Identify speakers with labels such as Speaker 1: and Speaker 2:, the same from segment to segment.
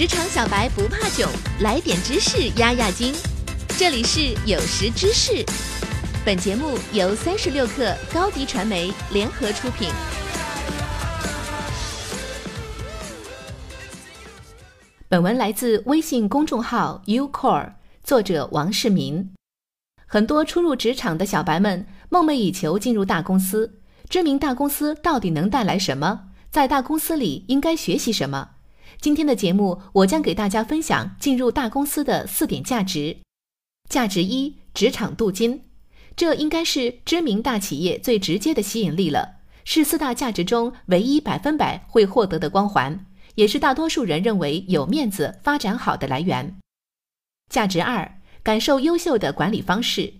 Speaker 1: 职场小白不怕囧，来点知识压压惊。这里是有识知识，本节目由三十六克高低传媒联合出品。本文来自微信公众号 UCore，作者王世民。很多初入职场的小白们梦寐以求进入大公司，知名大公司到底能带来什么？在大公司里应该学习什么？今天的节目，我将给大家分享进入大公司的四点价值。价值一：职场镀金，这应该是知名大企业最直接的吸引力了，是四大价值中唯一百分百会获得的光环，也是大多数人认为有面子、发展好的来源。价值二。感受优秀的管理方式，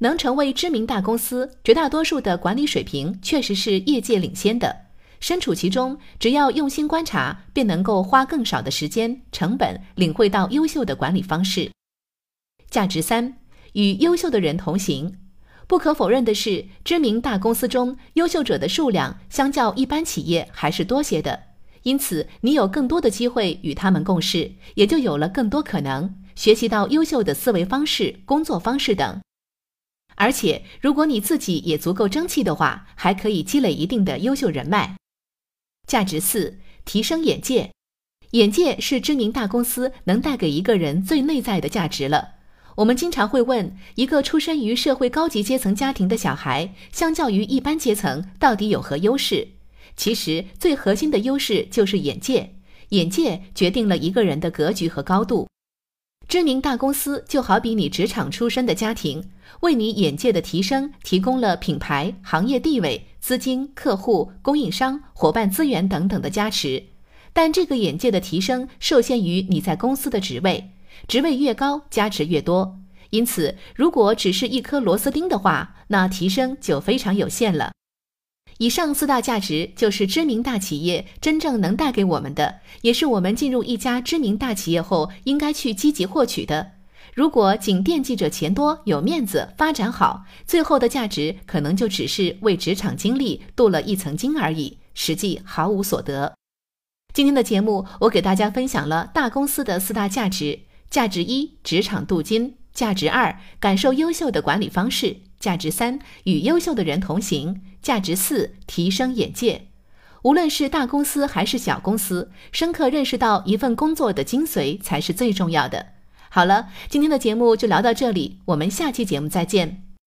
Speaker 1: 能成为知名大公司，绝大多数的管理水平确实是业界领先的。身处其中，只要用心观察，便能够花更少的时间成本，领会到优秀的管理方式。价值三：与优秀的人同行。不可否认的是，知名大公司中优秀者的数量相较一般企业还是多些的，因此你有更多的机会与他们共事，也就有了更多可能。学习到优秀的思维方式、工作方式等，而且如果你自己也足够争气的话，还可以积累一定的优秀人脉。价值四：提升眼界。眼界是知名大公司能带给一个人最内在的价值了。我们经常会问，一个出身于社会高级阶层家庭的小孩，相较于一般阶层，到底有何优势？其实最核心的优势就是眼界。眼界决定了一个人的格局和高度。知名大公司就好比你职场出身的家庭，为你眼界的提升提供了品牌、行业地位、资金、客户、供应商、伙伴资源等等的加持。但这个眼界的提升受限于你在公司的职位，职位越高，加持越多。因此，如果只是一颗螺丝钉的话，那提升就非常有限了。以上四大价值就是知名大企业真正能带给我们的，也是我们进入一家知名大企业后应该去积极获取的。如果仅惦记着钱多、有面子、发展好，最后的价值可能就只是为职场经历镀了一层金而已，实际毫无所得。今天的节目，我给大家分享了大公司的四大价值：价值一，职场镀金；价值二，感受优秀的管理方式。价值三，与优秀的人同行；价值四，提升眼界。无论是大公司还是小公司，深刻认识到一份工作的精髓才是最重要的。好了，今天的节目就聊到这里，我们下期节目再见。